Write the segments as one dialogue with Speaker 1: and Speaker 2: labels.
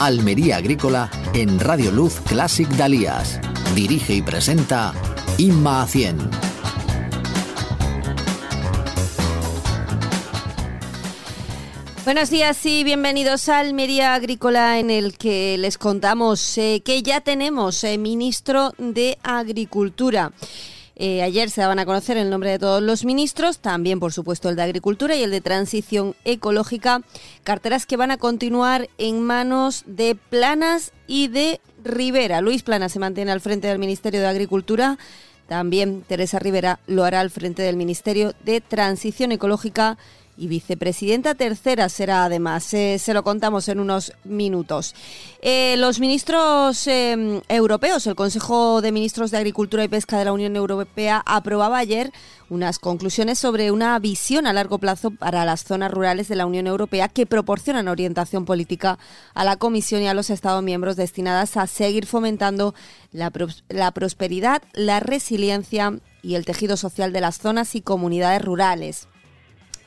Speaker 1: Almería Agrícola en Radio Luz Classic Dalías. Dirige y presenta Inma Acien.
Speaker 2: Buenos días y bienvenidos a Almería Agrícola en el que les contamos eh, que ya tenemos eh, ministro de Agricultura. Eh, ayer se daban a conocer el nombre de todos los ministros, también por supuesto el de Agricultura y el de Transición Ecológica, carteras que van a continuar en manos de Planas y de Rivera. Luis Planas se mantiene al frente del Ministerio de Agricultura. También Teresa Rivera lo hará al frente del Ministerio de Transición Ecológica y vicepresidenta tercera será además. Eh, se lo contamos en unos minutos. Eh, los ministros em, europeos, el Consejo de Ministros de Agricultura y Pesca de la Unión Europea aprobaba ayer unas conclusiones sobre una visión a largo plazo para las zonas rurales de la Unión Europea que proporcionan orientación política a la Comisión y a los Estados miembros destinadas a seguir fomentando la, la prosperidad, la resiliencia y el tejido social de las zonas y comunidades rurales.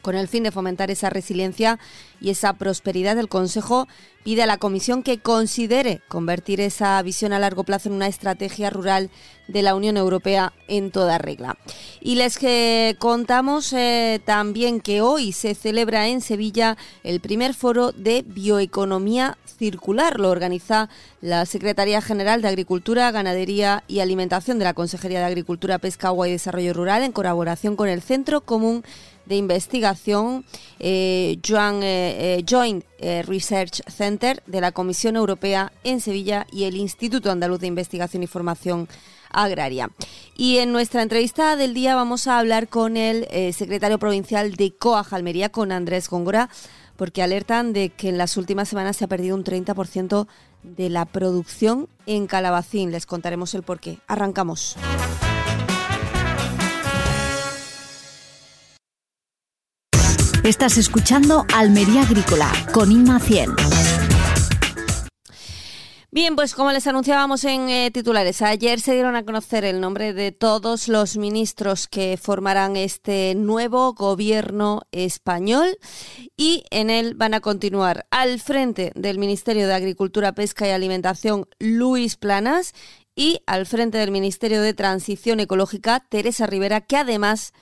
Speaker 2: Con el fin de fomentar esa resiliencia y esa prosperidad, el Consejo pide a la Comisión que considere convertir esa visión a largo plazo en una estrategia rural de la Unión Europea en toda regla. Y les que contamos eh, también que hoy se celebra en Sevilla el primer foro de bioeconomía circular. Lo organiza la Secretaría General de Agricultura, Ganadería y Alimentación de la Consejería de Agricultura, Pesca, Agua y Desarrollo Rural en colaboración con el Centro Común de investigación eh, eh, Joint eh, Research Center de la Comisión Europea en Sevilla y el Instituto Andaluz de Investigación y Formación Agraria. Y en nuestra entrevista del día vamos a hablar con el secretario provincial de COA Almería, con Andrés Góngora, porque alertan de que en las últimas semanas se ha perdido un 30% de la producción en Calabacín. Les contaremos el porqué. Arrancamos.
Speaker 1: Estás escuchando Almería Agrícola con Inma 100.
Speaker 2: Bien, pues como les anunciábamos en eh, titulares, ayer se dieron a conocer el nombre de todos los ministros que formarán este nuevo gobierno español y en él van a continuar al frente del Ministerio de Agricultura, Pesca y Alimentación Luis Planas y al frente del Ministerio de Transición Ecológica Teresa Rivera, que además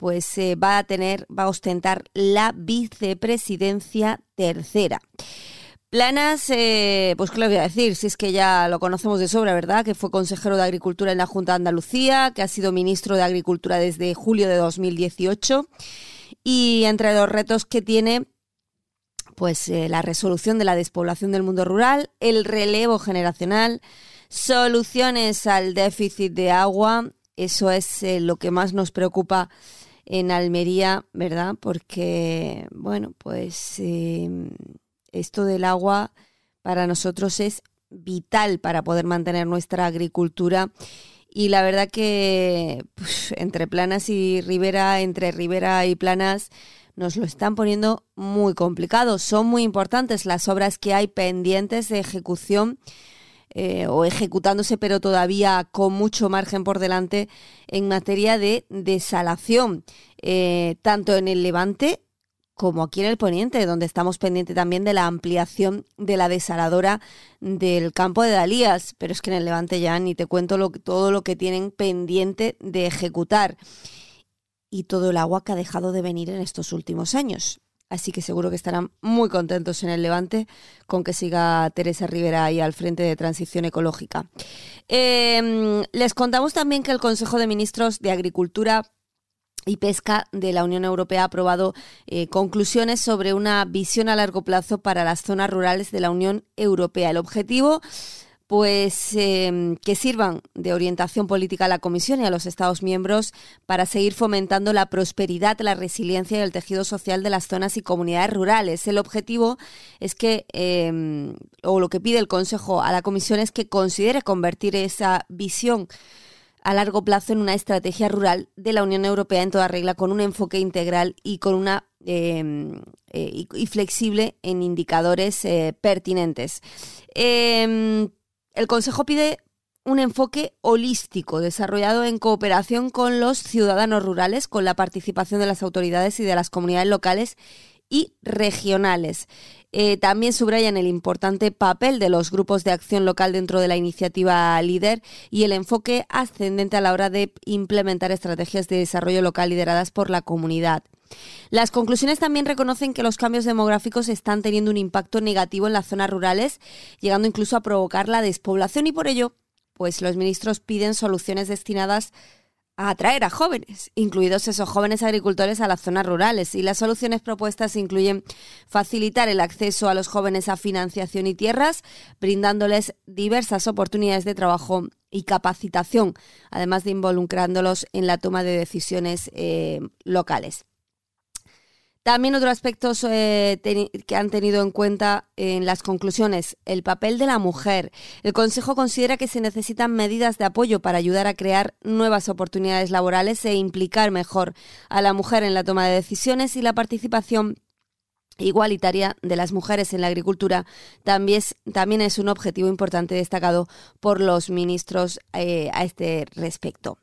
Speaker 2: pues eh, va a tener, va a ostentar la vicepresidencia tercera. Planas, eh, pues qué le voy a decir, si es que ya lo conocemos de sobra, ¿verdad? Que fue consejero de Agricultura en la Junta de Andalucía, que ha sido ministro de Agricultura desde julio de 2018 y entre los retos que tiene, pues eh, la resolución de la despoblación del mundo rural, el relevo generacional, soluciones al déficit de agua, eso es lo que más nos preocupa en Almería, ¿verdad? Porque, bueno, pues em, esto del agua para nosotros es vital para poder mantener nuestra agricultura. Y la verdad que pues, entre Planas y Ribera, entre Ribera y Planas, nos lo están poniendo muy complicado. Son muy importantes las obras que hay pendientes de ejecución eh, o ejecutándose, pero todavía con mucho margen por delante en materia de desalación, eh, tanto en el Levante como aquí en el Poniente, donde estamos pendientes también de la ampliación de la desaladora del campo de Dalías, pero es que en el Levante ya ni te cuento todo lo que tienen pendiente de ejecutar y todo el agua que ha dejado de venir en estos últimos años. Así que seguro que estarán muy contentos en el Levante con que siga Teresa Rivera ahí al frente de Transición Ecológica. Em, les contamos también que el Consejo de Ministros de Agricultura y Pesca de la Unión Europea ha aprobado eh, conclusiones sobre una visión a largo plazo para las zonas rurales de la Unión Europea. El objetivo pues em, que sirvan de orientación política a la Comisión y a los Estados miembros para seguir fomentando la prosperidad, la resiliencia y el tejido social de las zonas y comunidades rurales. El objetivo es que, em, o lo que pide el Consejo a la Comisión es que considere convertir esa visión a largo plazo en una estrategia rural de la Unión Europea en toda regla, con un enfoque integral y con una em, eh, y, flexible en indicadores eh, pertinentes. El Consejo pide un enfoque holístico desarrollado en cooperación con los ciudadanos rurales, con la participación de las autoridades y de las comunidades locales y regionales. Eh, también subrayan el importante papel de los grupos de acción local dentro de la iniciativa LIDER y el enfoque ascendente a la hora de implementar estrategias de desarrollo local lideradas por la comunidad. Las conclusiones también reconocen que los cambios demográficos están teniendo un impacto negativo en las zonas rurales, llegando incluso a provocar la despoblación y por ello, pues los ministros piden soluciones destinadas a atraer a jóvenes, incluidos esos jóvenes agricultores a las zonas rurales. Y las soluciones propuestas incluyen facilitar el acceso a los jóvenes a financiación y tierras, brindándoles diversas oportunidades de trabajo y capacitación, además de involucrándolos en la toma de decisiones eh, locales. También otros aspectos eh, que han tenido en cuenta en las conclusiones, el papel de la mujer. El Consejo considera que se necesitan medidas de apoyo para ayudar a crear nuevas oportunidades laborales e implicar mejor a la mujer en la toma de decisiones y la participación igualitaria de las mujeres en la agricultura también es, también es un objetivo importante destacado por los ministros eh, a este respecto.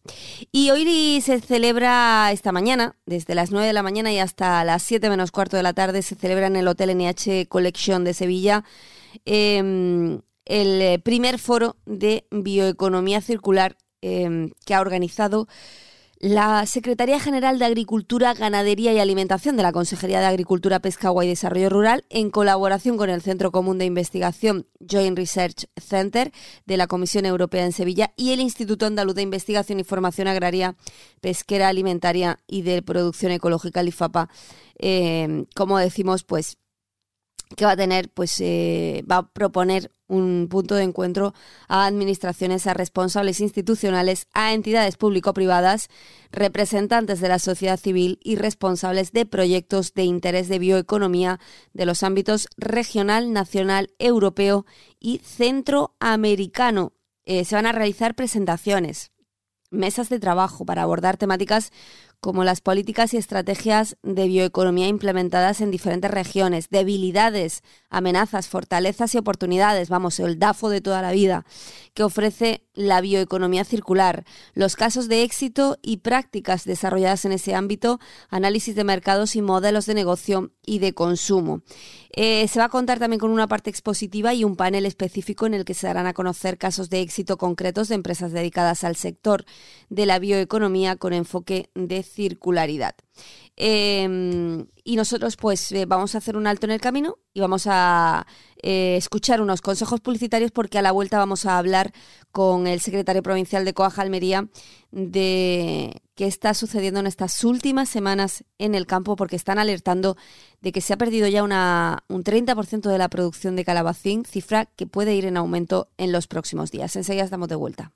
Speaker 2: Y hoy se celebra esta mañana, desde las 9 de la mañana y hasta las 7 menos cuarto de la tarde, se celebra en el Hotel NH Collection de Sevilla em, el primer foro de bioeconomía circular em, que ha organizado la Secretaría General de Agricultura, Ganadería y Alimentación de la Consejería de Agricultura, Pesca, Agua y Desarrollo Rural, en colaboración con el Centro Común de Investigación Joint Research Center de la Comisión Europea en Sevilla y el Instituto Andaluz de Investigación y Formación Agraria, Pesquera, Alimentaria y de Producción Ecológica, el IFAPA, eh, como decimos, pues que va a tener, pues eh, va a proponer un punto de encuentro a administraciones, a responsables institucionales, a entidades público-privadas, representantes de la sociedad civil y responsables de proyectos de interés de bioeconomía de los ámbitos regional, nacional, europeo y centroamericano. Eh, se van a realizar presentaciones, mesas de trabajo para abordar temáticas como las políticas y estrategias de bioeconomía implementadas en diferentes regiones, debilidades, amenazas, fortalezas y oportunidades, vamos, el DAFO de toda la vida, que ofrece la bioeconomía circular, los casos de éxito y prácticas desarrolladas en ese ámbito, análisis de mercados y modelos de negocio y de consumo. Eh, se va a contar también con una parte expositiva y un panel específico en el que se darán a conocer casos de éxito concretos de empresas dedicadas al sector de la bioeconomía con enfoque de circularidad. Em, y nosotros pues eh, vamos a hacer un alto en el camino y vamos a eh, escuchar unos consejos publicitarios porque a la vuelta vamos a hablar con el secretario provincial de Coaja Almería de qué está sucediendo en estas últimas semanas en el campo porque están alertando de que se ha perdido ya un 30% de la producción de calabacín, cifra que puede ir en aumento en los próximos días. Enseguida estamos de vuelta.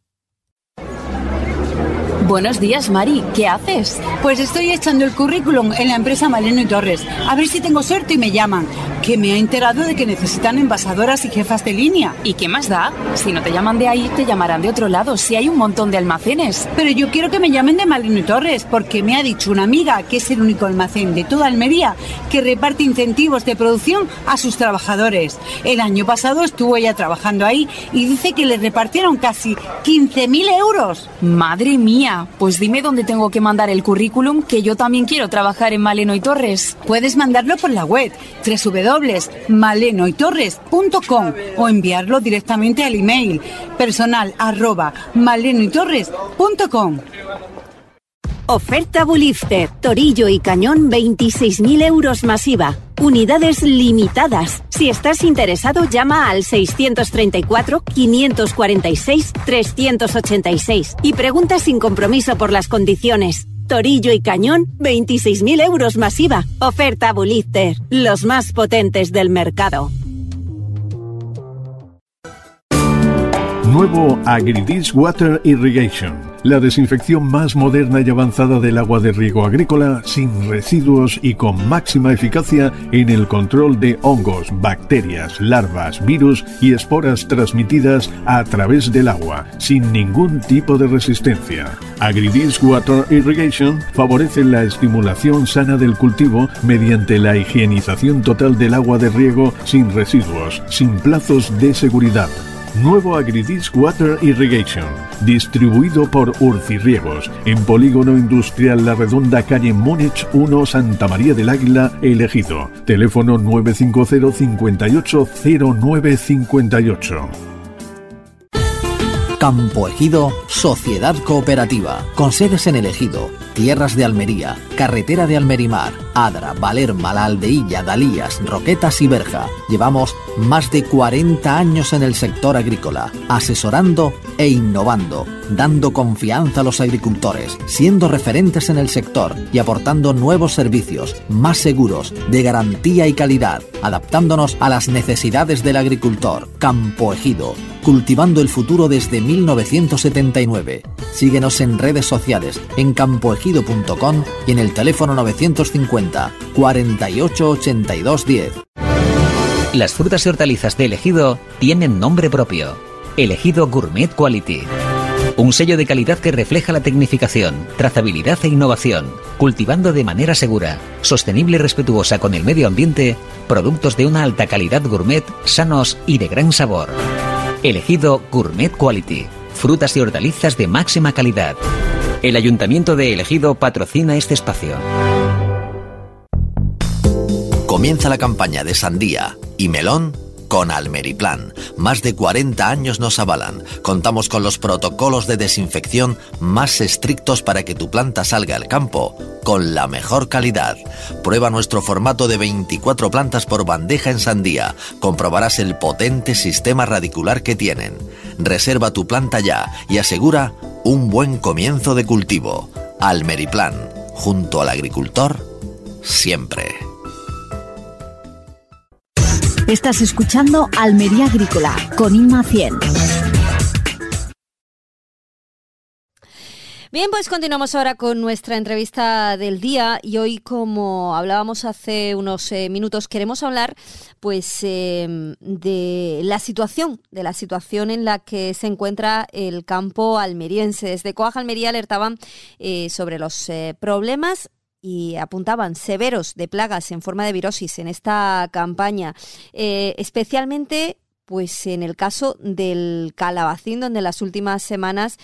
Speaker 3: Buenos días, Mari. ¿Qué haces?
Speaker 4: Pues estoy echando el currículum en la empresa Maleno y Torres. A ver si tengo suerte y me llaman. Que me ha enterado de que necesitan envasadoras y jefas de línea.
Speaker 3: ¿Y qué más da? Si no te llaman de ahí, te llamarán de otro lado. Si hay un montón de almacenes.
Speaker 4: Pero yo quiero que me llamen de Maleno y Torres, porque me ha dicho una amiga que es el único almacén de toda Almería que reparte incentivos de producción a sus trabajadores. El año pasado estuvo ella trabajando ahí y dice que le repartieron casi 15.000 euros.
Speaker 3: Madre mía pues dime dónde tengo que mandar el currículum, que yo también quiero trabajar en Maleno y Torres.
Speaker 4: Puedes mandarlo por la web www.malenoytorres.com o enviarlo directamente al email personal.
Speaker 5: Oferta Bulifter, Torillo y Cañón 26.000 euros masiva. Unidades limitadas. Si estás interesado, llama al 634-546-386 y pregunta sin compromiso por las condiciones. Torillo y Cañón, 26.000 euros masiva. Oferta Bulifter, los más potentes del mercado.
Speaker 6: Nuevo Agridis Water Irrigation, la desinfección más moderna y avanzada del agua de riego agrícola sin residuos y con máxima eficacia en el control de hongos, bacterias, larvas, virus y esporas transmitidas a través del agua, sin ningún tipo de resistencia. Agridis Water Irrigation favorece la estimulación sana del cultivo mediante la higienización total del agua de riego sin residuos, sin plazos de seguridad Nuevo Agridis Water Irrigation, distribuido por Urcirriegos, en Polígono Industrial La Redonda, calle Múnich 1, Santa María del Águila, elegido. Teléfono 950 58 0958.
Speaker 1: Campo Ejido, Sociedad Cooperativa, con sedes en el Ejido, Tierras de Almería, Carretera de Almerimar, Adra, Valerma, La Aldeilla, Dalías, Roquetas y Berja. Llevamos más de 40 años en el sector agrícola, asesorando e innovando, dando confianza a los agricultores, siendo referentes en el sector y aportando nuevos servicios más seguros, de garantía y calidad, adaptándonos a las necesidades del agricultor. Campo Ejido, cultivando el futuro desde 1979. Síguenos en redes sociales, en campoejido.com y en el teléfono 950 48 82 10.
Speaker 7: Las frutas y hortalizas de Elegido tienen nombre propio. Elegido Gourmet Quality. Un sello de calidad que refleja la tecnificación, trazabilidad e innovación, cultivando de manera segura, sostenible y respetuosa con el medio ambiente, productos de una alta calidad gourmet, sanos y de gran sabor. Elegido Gourmet Quality. Frutas y hortalizas de máxima calidad. El Ayuntamiento de Elegido patrocina este espacio.
Speaker 1: Comienza la campaña de sandía y melón con Almeriplan. Más de 40 años nos avalan. Contamos con los protocolos de desinfección más estrictos para que tu planta salga al campo con la mejor calidad. Prueba nuestro formato de 24 plantas por bandeja en sandía. Comprobarás el potente sistema radicular que tienen. Reserva tu planta ya y asegura un buen comienzo de cultivo. Almeriplan, junto al agricultor, siempre.
Speaker 8: Estás escuchando Almería Agrícola con Inma 100.
Speaker 9: Bien, pues continuamos ahora con nuestra entrevista del día y hoy, como hablábamos hace unos eh, minutos, queremos hablar pues em, de la situación, de la situación en la que se encuentra el campo almeriense. Desde Coaja Almería alertaban eh, sobre los eh, problemas y apuntaban severos de plagas en forma de virosis en esta campaña, eh, especialmente pues en el caso del calabacín, donde en las últimas semanas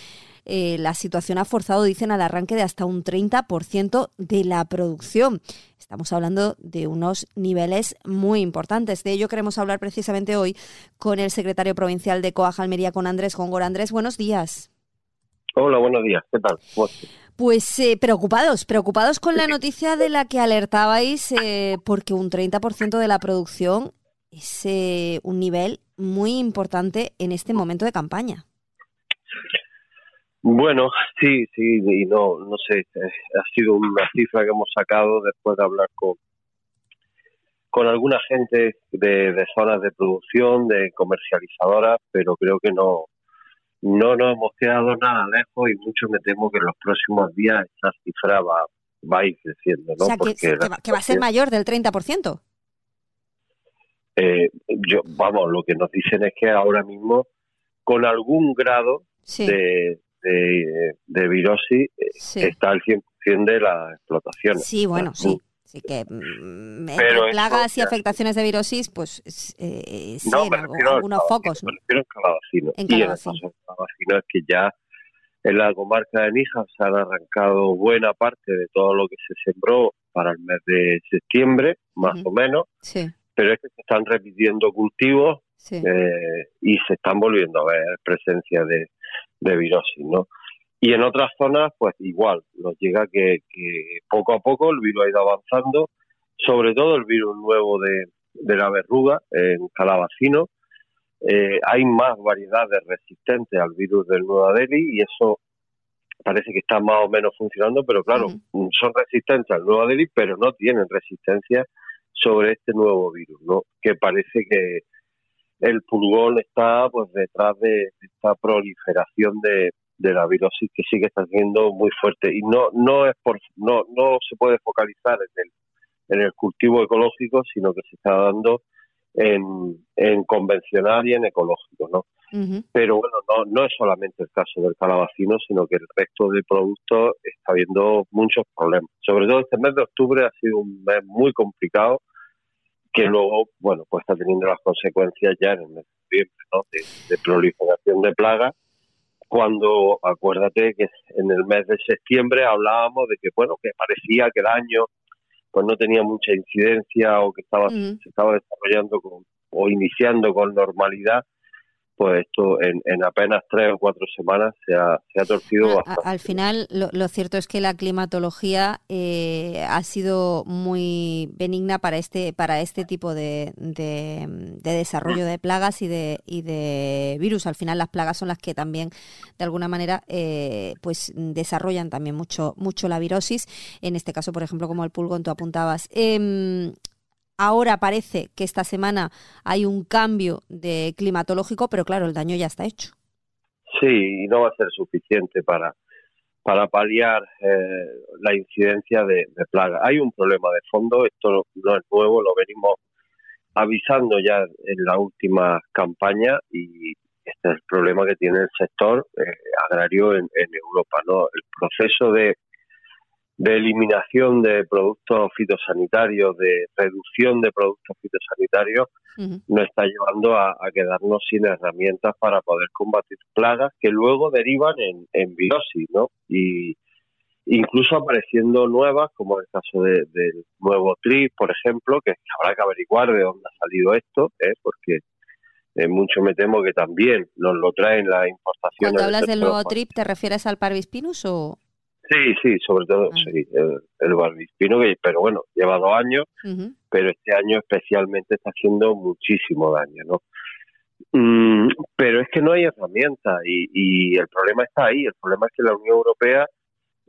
Speaker 9: eh, la situación ha forzado, dicen, al arranque de hasta un 30% de la producción. Estamos hablando de unos niveles muy importantes. De ello queremos hablar precisamente hoy con el secretario provincial de Coaja Almería, con Andrés Góngora. Andrés, buenos días.
Speaker 10: Hola, buenos días. ¿Qué tal?
Speaker 9: Pues eh, preocupados, preocupados con la noticia de la que alertabais, eh, porque un 30% de la producción es eh, un nivel muy importante en este momento de campaña.
Speaker 10: Bueno, sí, sí, y no, no sé, ha sido una cifra que hemos sacado después de hablar con con alguna gente de, de zonas de producción, de comercializadoras, pero creo que no, no nos hemos quedado nada lejos y mucho me temo que en los próximos días esa cifra va, va a ir creciendo. ¿no?
Speaker 9: O sea, que, va, a ser mayor del 30%.
Speaker 10: Eh, yo, vamos, lo que nos dicen es que ahora mismo, con algún grado de, de, virosis, eh, está el 100% de las explotaciones.
Speaker 9: Sí, bueno, sí. Así que mm, plagas y afectaciones de virosis, pues eh, sí, en algunos focos.
Speaker 10: Me refiero en Y en el es que ya en la comarca de Níjar se han arrancado buena parte de todo lo que se sembró para el mes de septiembre, más o menos. Pero es que se están repitiendo cultivos eh, y se están volviendo a ver presencia de, de virosis, ¿no? Y en otras zonas, pues igual, nos llega que, poco a poco el virus ha ido avanzando, sobre todo el virus nuevo de, la verruga en Calabacino. Eh, hay más variedades resistentes al virus del Nueva Delhi y eso parece que está más o menos funcionando, pero claro, son resistentes al Nueva Delhi, pero no tienen resistencia sobre este nuevo virus, ¿no? Que parece que, el pulgón está pues detrás de esta proliferación de, de la virosis que sigue está siendo muy fuerte. Y no no es por no no se puede focalizar en el en el cultivo ecológico sino que se está dando en, en convencional y en ecológico no pero bueno no no es solamente el caso del calabacino sino que el resto de productos está habiendo muchos problemas. Sobre todo este mes de octubre ha sido un mes muy complicado que luego bueno pues está teniendo las consecuencias ya en el mes de noviembre ¿no? de proliferación de plagas cuando acuérdate que en el mes de septiembre hablábamos de que bueno que parecía que el año pues no tenía mucha incidencia o que estaba se estaba desarrollando con, o iniciando con normalidad pues esto en, en, apenas tres o cuatro semanas se ha, se ha torcido bastante.
Speaker 9: Al final, lo, cierto es que la climatología eh, ha sido muy benigna para este para este tipo de, de, desarrollo de plagas y de, y de virus. Al final, las plagas son las que también, de alguna manera, eh, pues desarrollan también mucho mucho la virosis. En este caso, por ejemplo, como el pulgón, tú apuntabas. Eh, Ahora parece que esta semana hay un cambio de climatológico, pero claro, el daño ya está hecho.
Speaker 10: Sí, y no va a ser suficiente para, para paliar eh, la incidencia de, plaga. Hay un problema de fondo, esto no es nuevo, lo venimos avisando ya en la última campaña y este es el problema que tiene el sector eh, agrario en, en Europa. ¿no? El proceso de de eliminación de productos fitosanitarios, de reducción de productos fitosanitarios, nos está llevando a, quedarnos sin herramientas para poder combatir plagas que luego derivan en, en virosis, ¿no? Y incluso apareciendo nuevas, como el caso del nuevo TRIP, por ejemplo, que habrá que averiguar de dónde ha salido esto, ¿eh? porque eh, mucho me temo que también nos lo traen la importación.
Speaker 9: Cuando hablas del nuevo TRIP, ¿te refieres al Parvispinus o...?
Speaker 10: Sí, sí, sobre todo ah. sí, el, el barbispino, que, pero bueno, lleva dos años, pero este año especialmente está haciendo muchísimo daño, ¿no? Mm, pero es que no hay herramientas y, y, el problema está ahí. El problema es que la Unión Europea,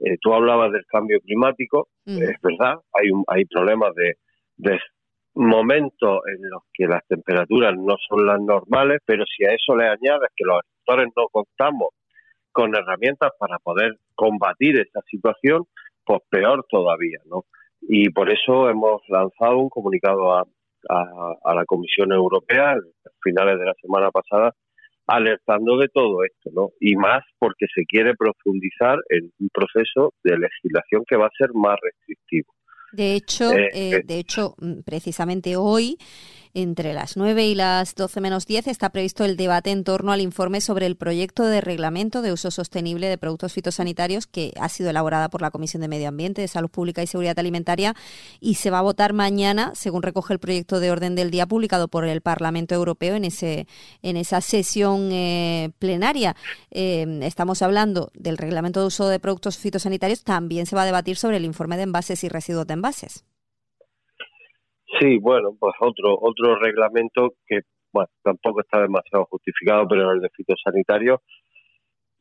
Speaker 10: eh, tú hablabas del cambio climático, es verdad, hay, un, hay problemas de, de momentos en los que las temperaturas no son las normales, pero si a eso le añades que los agricultores no contamos con herramientas para poder combatir esta situación, pues peor todavía, ¿no? Y por eso hemos lanzado un comunicado a, a, la Comisión Europea a finales de la semana pasada alertando de todo esto, ¿no? Y más porque se quiere profundizar en un proceso de legislación que va a ser más restrictivo.
Speaker 9: De hecho, eh, eh, eh, de hecho, mm, precisamente hoy entre las 9 y las 12 menos 10 está previsto el debate en torno al informe sobre el proyecto de reglamento de uso sostenible de productos fitosanitarios que ha sido elaborada por la Comisión de Medio Ambiente, de Salud Pública y Seguridad Alimentaria y se va a votar mañana, según recoge el proyecto de orden del día publicado por el Parlamento Europeo en, ese, en esa sesión eh, plenaria. Eh, estamos hablando del reglamento de uso de productos fitosanitarios, también se va a debatir sobre el informe de envases y residuos de envases.
Speaker 10: Sí, bueno, pues otro otro reglamento que bueno, tampoco está demasiado justificado, pero el de fitosanitario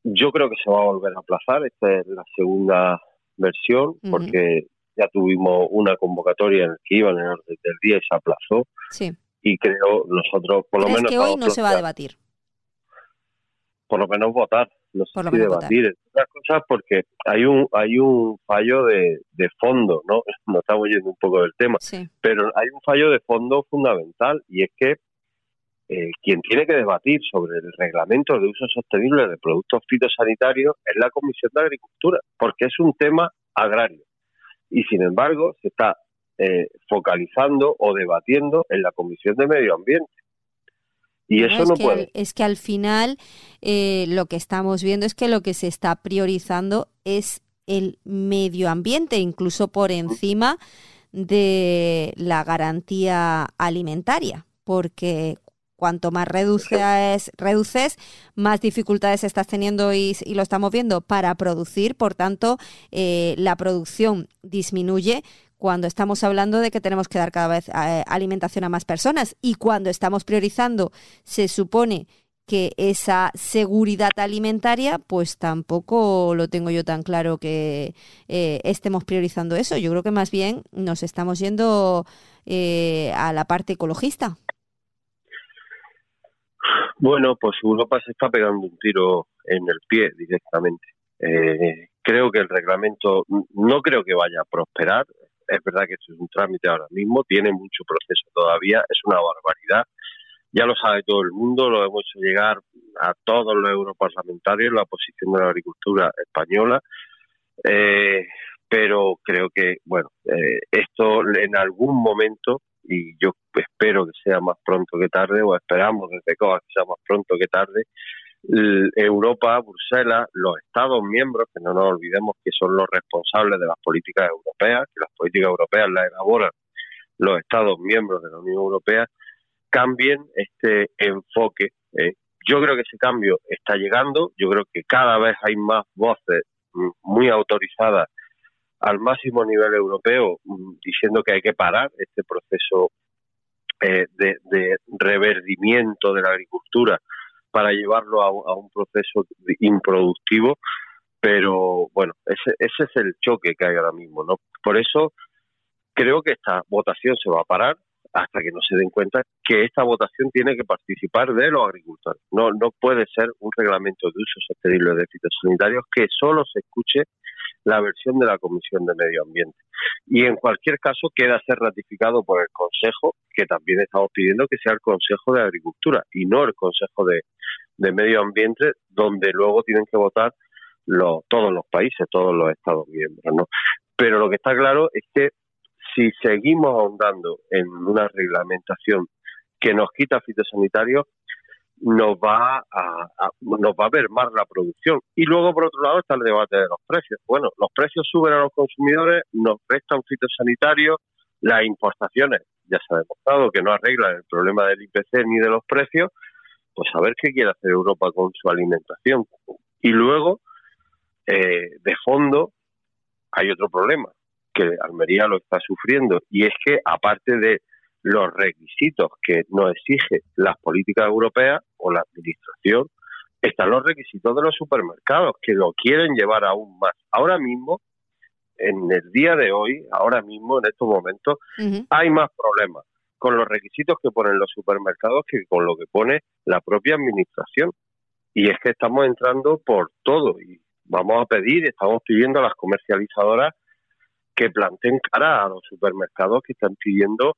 Speaker 10: yo creo que se va a volver a aplazar. Esta es la segunda versión porque ya tuvimos una convocatoria en el que iban en el orden del día y se aplazó.
Speaker 9: Sí.
Speaker 10: Y creo nosotros, por lo menos.
Speaker 9: que hoy no se va a debatir?
Speaker 10: Por lo menos votar no sé si debatir otras cosas porque hay un hay un fallo de, de fondo no nos estamos yendo un poco del tema. Pero hay un fallo de fondo fundamental y es que eh, quien tiene que debatir sobre el reglamento de uso sostenible de productos fitosanitarios es la Comisión de Agricultura porque es un tema agrario. Y sin embargo se está eh, focalizando o debatiendo en la Comisión de Medio Ambiente y eso no,
Speaker 9: es
Speaker 10: puede.
Speaker 9: Que, es que al final eh, lo que estamos viendo es que lo que se está priorizando es el medio ambiente, incluso por encima de la garantía alimentaria, porque cuanto más reduces, reduces más dificultades estás teniendo y, lo estamos viendo para producir, por tanto, eh, la producción disminuye, cuando estamos hablando de que tenemos que dar cada vez eh, alimentación a más personas y cuando estamos priorizando, se supone que esa seguridad alimentaria, pues tampoco lo tengo yo tan claro que eh, estemos priorizando eso. Yo creo que más bien nos estamos yendo eh, a la parte ecologista.
Speaker 10: Bueno, pues Europa se está pegando un tiro en el pie directamente. Eh, creo que el reglamento no creo que vaya a prosperar. Es verdad que esto es un trámite ahora mismo, tiene mucho proceso todavía, es una barbaridad. Ya lo sabe todo el mundo, lo hemos hecho llegar a todos los europarlamentarios la posición de la agricultura española. Eh, pero creo que, bueno, eh, esto en algún momento, y yo espero que sea más pronto que tarde, o esperamos desde COA que sea más pronto que tarde, Europa, Bruselas, los Estados miembros, que no nos olvidemos que son los responsables de las políticas europeas, que las políticas europeas las elaboran los Estados miembros de la Unión Europea, cambien este enfoque. Eh, yo creo que ese cambio está llegando, yo creo que cada vez hay más voces mm, muy autorizadas al máximo nivel europeo mm, diciendo que hay que parar este proceso eh, de, reverdimiento de la agricultura para llevarlo a, un proceso improductivo, pero bueno, ese, ese es el choque que hay ahora mismo, ¿no? Por eso creo que esta votación se va a parar hasta que no se den cuenta que esta votación tiene que participar de los agricultores. No, no puede ser un reglamento de uso sostenible de fitosanitarios que solo se escuche la versión de la Comisión de Medio Ambiente. Y en cualquier caso queda ser ratificado por el Consejo, que también estamos pidiendo que sea el Consejo de Agricultura y no el Consejo de, Medio Ambiente, donde luego tienen que votar los, todos los países, todos los Estados miembros. ¿no? Pero lo que está claro es que si seguimos ahondando en una reglamentación que nos quita fitosanitarios, nos va a, nos va a ver más la producción. Y luego, por otro lado, está el debate de los precios. Bueno, los precios suben a los consumidores, nos restan fitosanitarios, las importaciones ya se ha demostrado que no arreglan el problema del IPC ni de los precios, pues a ver qué quiere hacer Europa con su alimentación. Y luego, eh, de fondo, hay otro problema, que Almería lo está sufriendo, y es que aparte de los requisitos que nos exige las políticas europeas o la administración, están los requisitos de los supermercados que lo quieren llevar aún más. Ahora mismo, en el día de hoy, ahora mismo, en estos momentos, hay más problemas con los requisitos que ponen los supermercados que con lo que pone la propia administración. Y es que estamos entrando por todo y vamos a pedir, estamos pidiendo a las comercializadoras que planteen cara a los supermercados que están pidiendo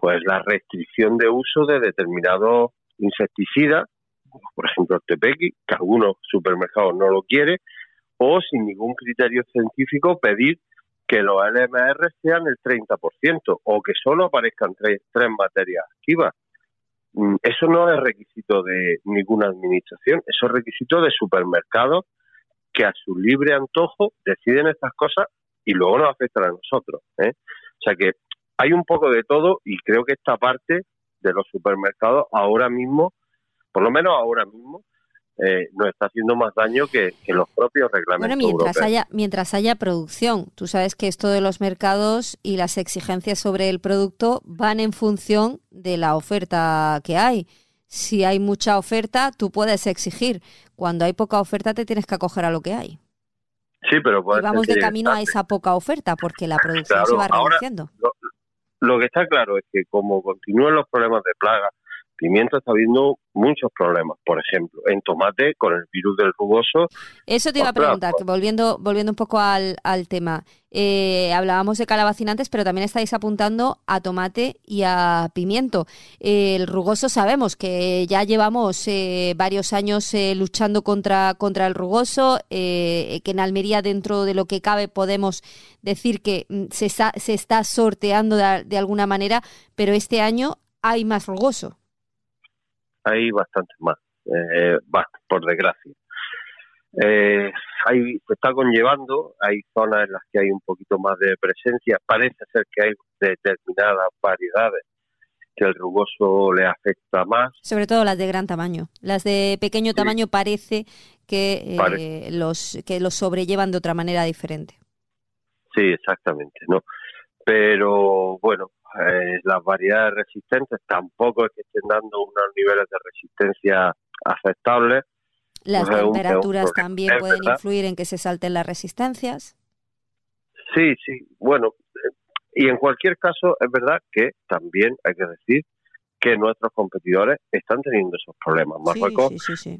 Speaker 10: pues la restricción de uso de determinados insecticidas, por ejemplo el tepequi, que algunos supermercados no lo quieren, o sin ningún criterio científico pedir que los LMR sean el 30% o que solo aparezcan tres, tres materias activas. Mm, eso no es requisito de ninguna administración, eso es requisito de supermercados que a su libre antojo deciden estas cosas y luego nos afectan a nosotros. ¿eh? O sea que hay un poco de todo y creo que esta parte de los supermercados ahora mismo, por lo menos ahora mismo, eh, nos está haciendo más daño que, los propios reglamentos.
Speaker 9: Bueno, mientras haya mientras haya producción, tú sabes que esto de los mercados y las exigencias sobre el producto van en función de la oferta que hay. Si hay mucha oferta, tú puedes exigir. Cuando hay poca oferta, te tienes que acoger a lo que hay.
Speaker 10: Sí, pero
Speaker 9: y vamos de camino a esa poca oferta porque la producción se va reduciendo.
Speaker 10: Lo que está claro es que como continúan los problemas de plaga, pimiento está habiendo muchos problemas. Por ejemplo, en tomate con el virus del rugoso.
Speaker 9: Eso te iba a preguntar, que volviendo, volviendo un poco al, al tema. Eh, hablábamos de calabacinantes, pero también estáis apuntando a tomate y a pimiento. el rugoso sabemos que ya llevamos eh, varios años eh, luchando contra, contra el rugoso, que en Almería dentro de lo que cabe podemos decir que mm, se, se está sorteando de, de alguna manera, pero este año hay más rugoso
Speaker 10: hay bastantes más, eh, por desgracia. Eh, hay, se está conllevando, hay zonas en las que hay un poquito más de presencia, parece ser que hay determinadas variedades que el rugoso le afecta más.
Speaker 9: Sobre todo las de gran tamaño. Las de pequeño tamaño parece que eh, los que los sobrellevan de otra manera diferente.
Speaker 10: Sí, exactamente, ¿no? Pero bueno, eh, las variedades resistentes tampoco es que estén dando unos niveles de resistencia aceptables.
Speaker 9: Las temperaturas también pueden influir en que se salten las resistencias.
Speaker 10: Sí, sí, bueno, y en cualquier caso es verdad que también hay que decir que nuestros competidores están teniendo esos problemas. Marruecos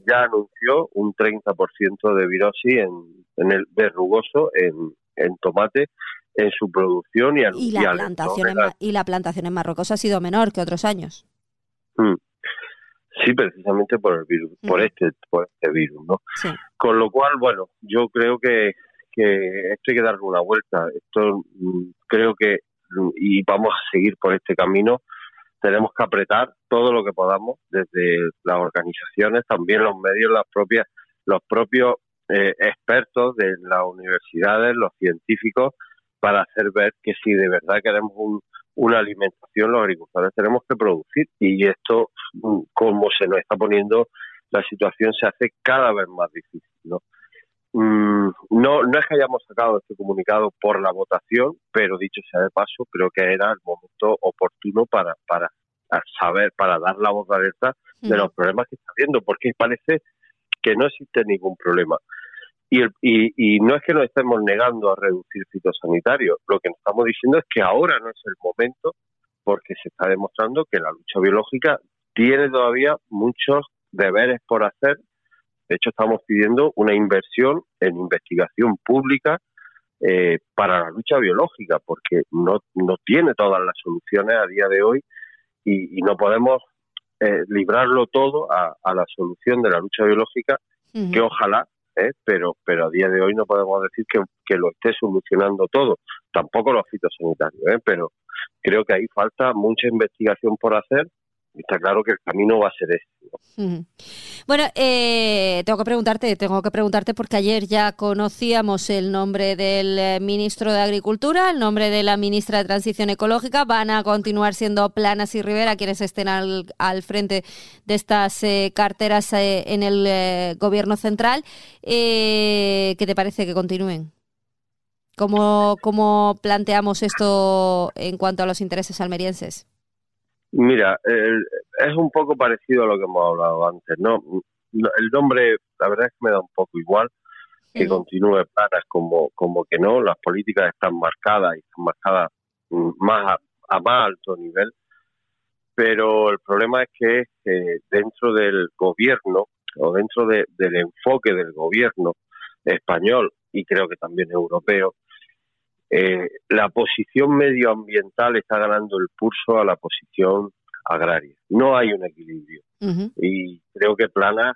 Speaker 10: ya anunció un 30% de virosis en, en el verrugoso en, en tomate en su producción y,
Speaker 9: y la plantación en, y la plantación en Marruecos ha sido menor que otros años.
Speaker 10: Mm. Sí, precisamente por el virus, por este por este virus, ¿no? Con lo cual, bueno, yo creo que que esto hay que darle una vuelta. Esto mm, creo que y vamos a seguir por este camino. Tenemos que apretar todo lo que podamos desde las organizaciones, también los medios, las propias, los propios eh, expertos de las universidades, los científicos, para hacer ver que si de verdad queremos una alimentación, los agricultores tenemos que producir. Y esto, mm, como se nos está poniendo la situación, se hace cada vez más difícil. ¿no? Mm, no, no es que hayamos sacado este comunicado por la votación, pero dicho sea de paso, creo que era el momento oportuno para, para saber, para dar la voz de alerta de los problemas que está habiendo, porque parece que no existe ningún problema. Y, y, y no es que nos estemos negando a reducir fitosanitarios, lo que nos estamos diciendo es que ahora no es el momento, porque se está demostrando que la lucha biológica tiene todavía muchos deberes por hacer. De hecho, estamos pidiendo una inversión en investigación pública eh, para la lucha biológica, porque no, no tiene todas las soluciones a día de hoy y, no podemos eh, librarlo todo a, la solución de la lucha biológica, que ojalá, eh, pero, pero a día de hoy no podemos decir que, que lo esté solucionando todo, tampoco los fitosanitarios, eh, pero creo que ahí falta mucha investigación por hacer está claro que el camino va a ser este.
Speaker 9: Bueno, eh, tengo que preguntarte, tengo que preguntarte porque ayer ya conocíamos el nombre del eh, ministro de Agricultura, el nombre de la ministra de Transición Ecológica. Van a continuar siendo Planas y Rivera quienes estén al, al frente de estas eh, carteras en el gobierno central. ¿Qué te parece que continúen? ¿Cómo, ¿Cómo planteamos esto en cuanto a los intereses almerienses?
Speaker 10: Mira, es un poco parecido a lo que hemos hablado antes, ¿no? El nombre, la verdad es que me da un poco igual que continúe Planas como, como que no, las políticas están marcadas y están marcadas mm, más a, más alto nivel, pero el problema es que dentro del gobierno o dentro del enfoque del gobierno español y creo que también europeo, eh, la posición medioambiental está ganando el pulso a la posición agraria. No hay un equilibrio. Y creo que Plana,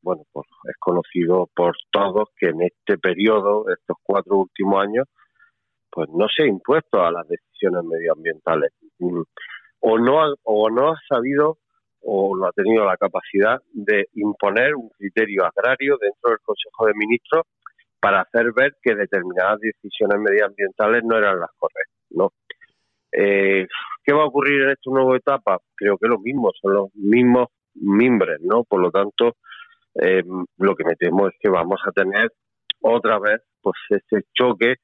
Speaker 10: bueno, pues es conocido por todos que en este periodo, estos cuatro últimos años, pues no se ha impuesto a las decisiones medioambientales. Mm. O no ha, o no ha sabido o no ha tenido la capacidad de imponer un criterio agrario dentro del Consejo de Ministros para hacer ver que determinadas decisiones medioambientales no eran las correctas, ¿no? Eh, ¿Qué va a ocurrir en esta nueva etapa? Creo que lo mismo, son los mismos mimbres, ¿no? Por lo tanto, eh, lo que me temo es que vamos a tener otra vez pues ese choque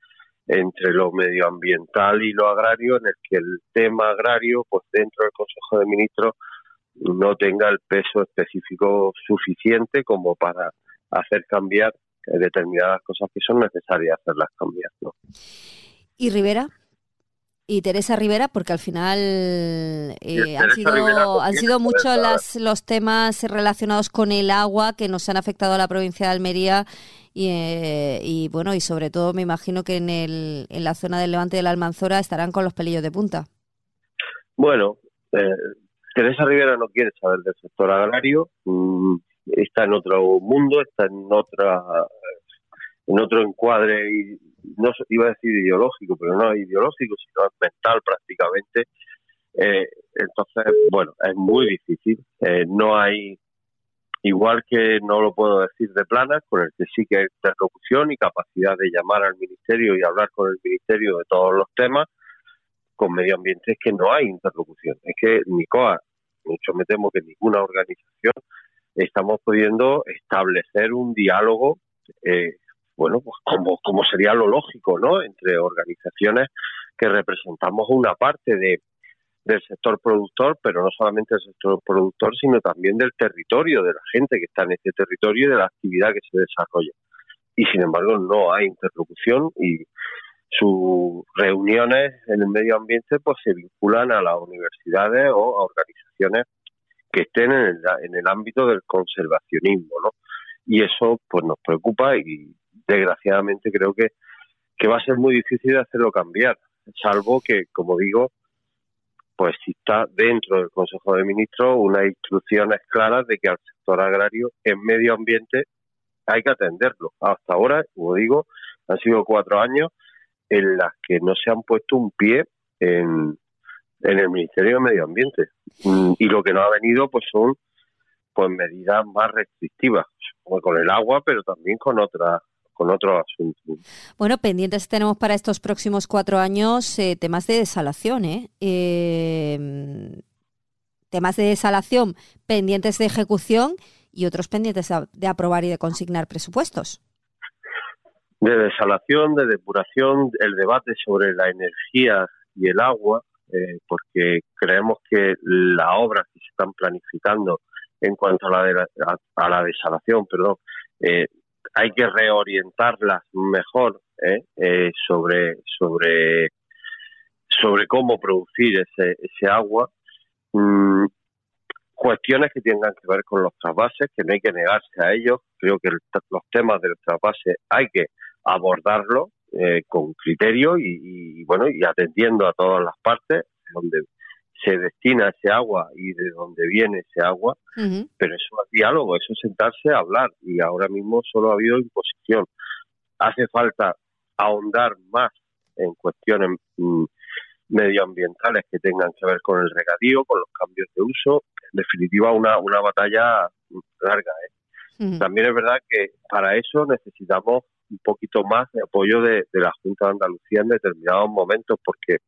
Speaker 10: entre lo medioambiental y lo agrario, en el que el tema agrario, pues dentro del Consejo de Ministros, no tenga el peso específico suficiente como para hacer cambiar determinadas cosas que son necesarias hacerlas cambiar. ¿no?
Speaker 9: ¿Y Rivera? y Teresa Rivera, porque al final eh, han sido, han sido muchos las, los temas relacionados con el agua que nos han afectado a la provincia de Almería y, eh, y bueno, y sobre todo me imagino que en, el, en la zona del Levante de la Almanzora estarán con los pelillos de punta.
Speaker 10: Bueno, eh, Teresa Rivera no quiere saber del sector agrario, mm, está en otro mundo, está en otra en otro encuadre y no iba a decir ideológico, pero no es ideológico, sino mental prácticamente. Eh, entonces, bueno, es muy difícil. Eh, no hay, igual que no lo puedo decir de planas, con el que sí que hay interlocución y capacidad de llamar al ministerio y hablar con el ministerio de todos los temas, con medio ambiente es que no hay interlocución. Es que ni COA, mucho me temo que ninguna organización estamos pudiendo establecer un diálogo, eh, bueno, pues como, como sería lo lógico, ¿no? Entre organizaciones que representamos una parte de, del sector productor, pero no solamente del sector productor, sino también del territorio, de la gente que está en este territorio y de la actividad que se desarrolla. Y sin embargo no hay interlocución y, sus reuniones en el medio ambiente pues se vinculan a las universidades o a organizaciones que estén en el, en el ámbito del conservacionismo, ¿no? Y eso pues nos preocupa y desgraciadamente creo que, que va a ser muy difícil hacerlo cambiar, salvo que, como digo, pues está dentro del Consejo de Ministros unas instrucciones claras de que al sector agrario en medio ambiente hay que atenderlo. Hasta ahora, como digo, han sido cuatro años en las que no se han puesto un pie en, en el Ministerio de Medio Ambiente. Mm, y lo que no ha venido pues son pues medidas más restrictivas, como con el agua, pero también con otras con otros asuntos.
Speaker 9: Bueno, pendientes tenemos para estos próximos cuatro años eh, temas de desalación, ¿eh? ¿eh? temas de desalación pendientes de ejecución y otros pendientes de aprobar y de consignar presupuestos.
Speaker 10: De desalación, de depuración, el debate sobre la energía y el agua, eh, porque creemos que las obras que se están planificando en cuanto a la, a, la desalación, perdón, eh, hay que reorientarlas mejor eh, sobre sobre cómo producir ese, agua. Mm, cuestiones que tengan que ver con los trasvases, que no hay que negarse a ellos. Creo que los temas del trasvase hay que abordarlos eh, con criterio y, bueno y atendiendo a todas las partes donde se destina ese agua y de dónde viene ese agua, pero eso es diálogo, eso es sentarse a hablar y ahora mismo solo ha habido imposición. Hace falta ahondar más en cuestiones mm, medioambientales que tengan que ver con el regadío, con los cambios de uso, en definitiva una, una batalla larga. ¿eh? También es verdad que para eso necesitamos un poquito más de apoyo de, la Junta de Andalucía en determinados momentos, porque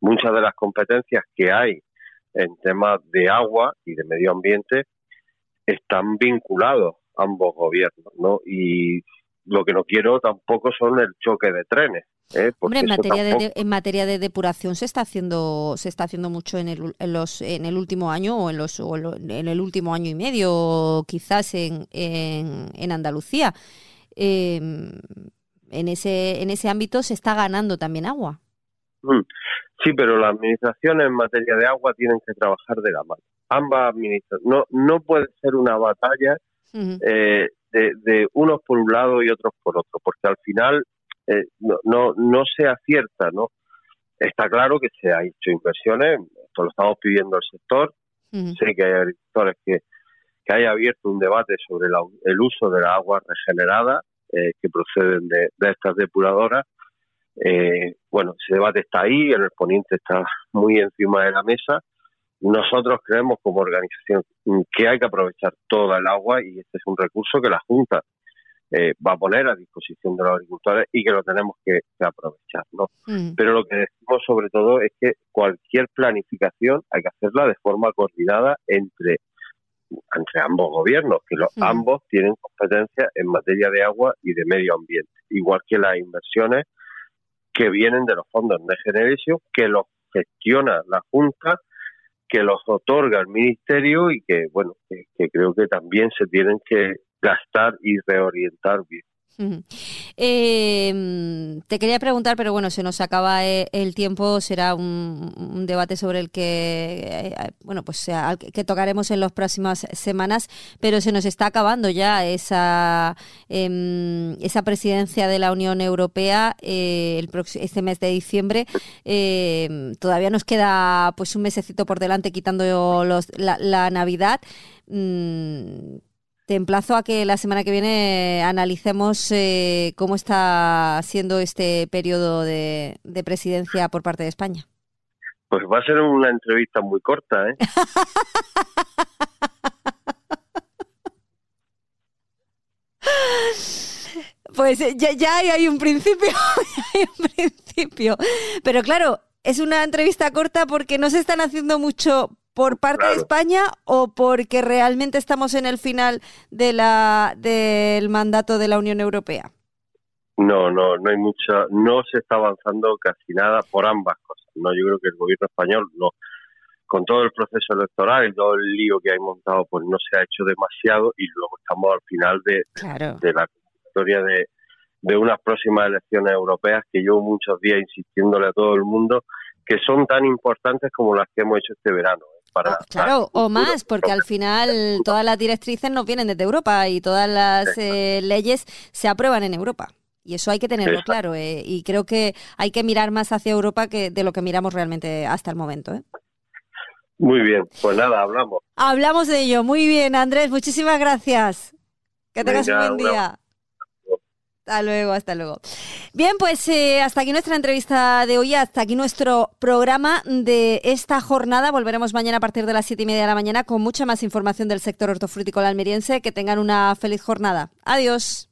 Speaker 10: muchas de las competencias que hay en temas de agua y de medio ambiente están vinculados ambos gobiernos, ¿no? Y lo que no quiero tampoco son el choque de trenes. ¿eh?
Speaker 9: Hombre, en materia, de, en materia de depuración se está haciendo se está haciendo mucho en el, en los, en el último año o en los en el último año y medio, quizás en, en, Andalucía. Em, en ese en ese ámbito se está ganando también agua.
Speaker 10: Mm. Sí, pero las administraciones en materia de agua tienen que trabajar de la mano. Ambas administraciones. No, no puede ser una batalla eh, de, unos por un lado y otros por otro, porque al final eh, no, no, no se acierta, ¿no? Está claro que se ha hecho inversiones, esto lo estamos pidiendo el sector. Sé que hay agricultores que, que hay abierto un debate sobre el uso de la agua regenerada eh, que proceden de, de estas depuradoras eh, bueno, ese debate está ahí, el poniente está muy encima de la mesa. Nosotros creemos como organización que hay que aprovechar toda el agua y este es un recurso que la Junta eh, va a poner a disposición de los agricultores y que lo tenemos que, aprovechar. ¿no? Mm. Pero lo que decimos sobre todo es que cualquier planificación hay que hacerla de forma coordinada entre entre ambos gobiernos, que los, mm. ambos tienen competencia en materia de agua y de medio ambiente, igual que las inversiones que vienen de los fondos de Generation, que los gestiona la Junta, que los otorga el Ministerio y que, bueno, que creo que también se tienen que gastar y reorientar bien.
Speaker 9: Eh, te quería preguntar, pero bueno, se nos acaba eh, el tiempo, será un, debate sobre el que, eh, bueno, pues que tocaremos en las próximas semanas, pero se nos está acabando ya esa, em, esa presidencia de la Unión Europea este mes de diciembre. Em, todavía nos queda pues un mesecito por delante quitando los, la, la Navidad. Mm, te emplazo a que la semana que viene analicemos eh, cómo está siendo este periodo de, presidencia por parte de España.
Speaker 10: Pues va a ser una entrevista muy corta, ¿eh?
Speaker 9: Pues eh, ya, ya hay un principio, ya hay un principio. Pero claro, es una entrevista corta porque no se están haciendo mucho por parte de España o porque realmente estamos en el final de la del mandato de la Unión Europea?
Speaker 10: No, no, no hay mucha, no se está avanzando casi nada por ambas cosas. No, yo creo que el gobierno español no, con todo el proceso electoral y todo el lío que hay montado, pues no se ha hecho demasiado y luego estamos al final de, de la historia de, de unas próximas elecciones europeas que llevo muchos días insistiéndole a todo el mundo que son tan importantes como las que hemos hecho este verano.
Speaker 9: Para, ah, claro, o más, porque al final todas las directrices nos vienen desde Europa y todas las eh, leyes se aprueban en Europa. Y eso hay que tenerlo claro. Eh, y creo que hay que mirar más hacia Europa que de lo que miramos realmente hasta el momento. ¿eh?
Speaker 10: Muy bien, pues nada, hablamos.
Speaker 9: Hablamos de ello. Muy bien, Andrés, muchísimas gracias. Que tengas un buen día. Hasta luego, hasta luego. Bien, pues eh, hasta aquí nuestra entrevista de hoy, hasta aquí nuestro programa de esta jornada. Volveremos mañana a partir de las siete y media de la mañana con mucha más información del sector hortofrutícola almeriense. Que tengan una feliz jornada. Adiós.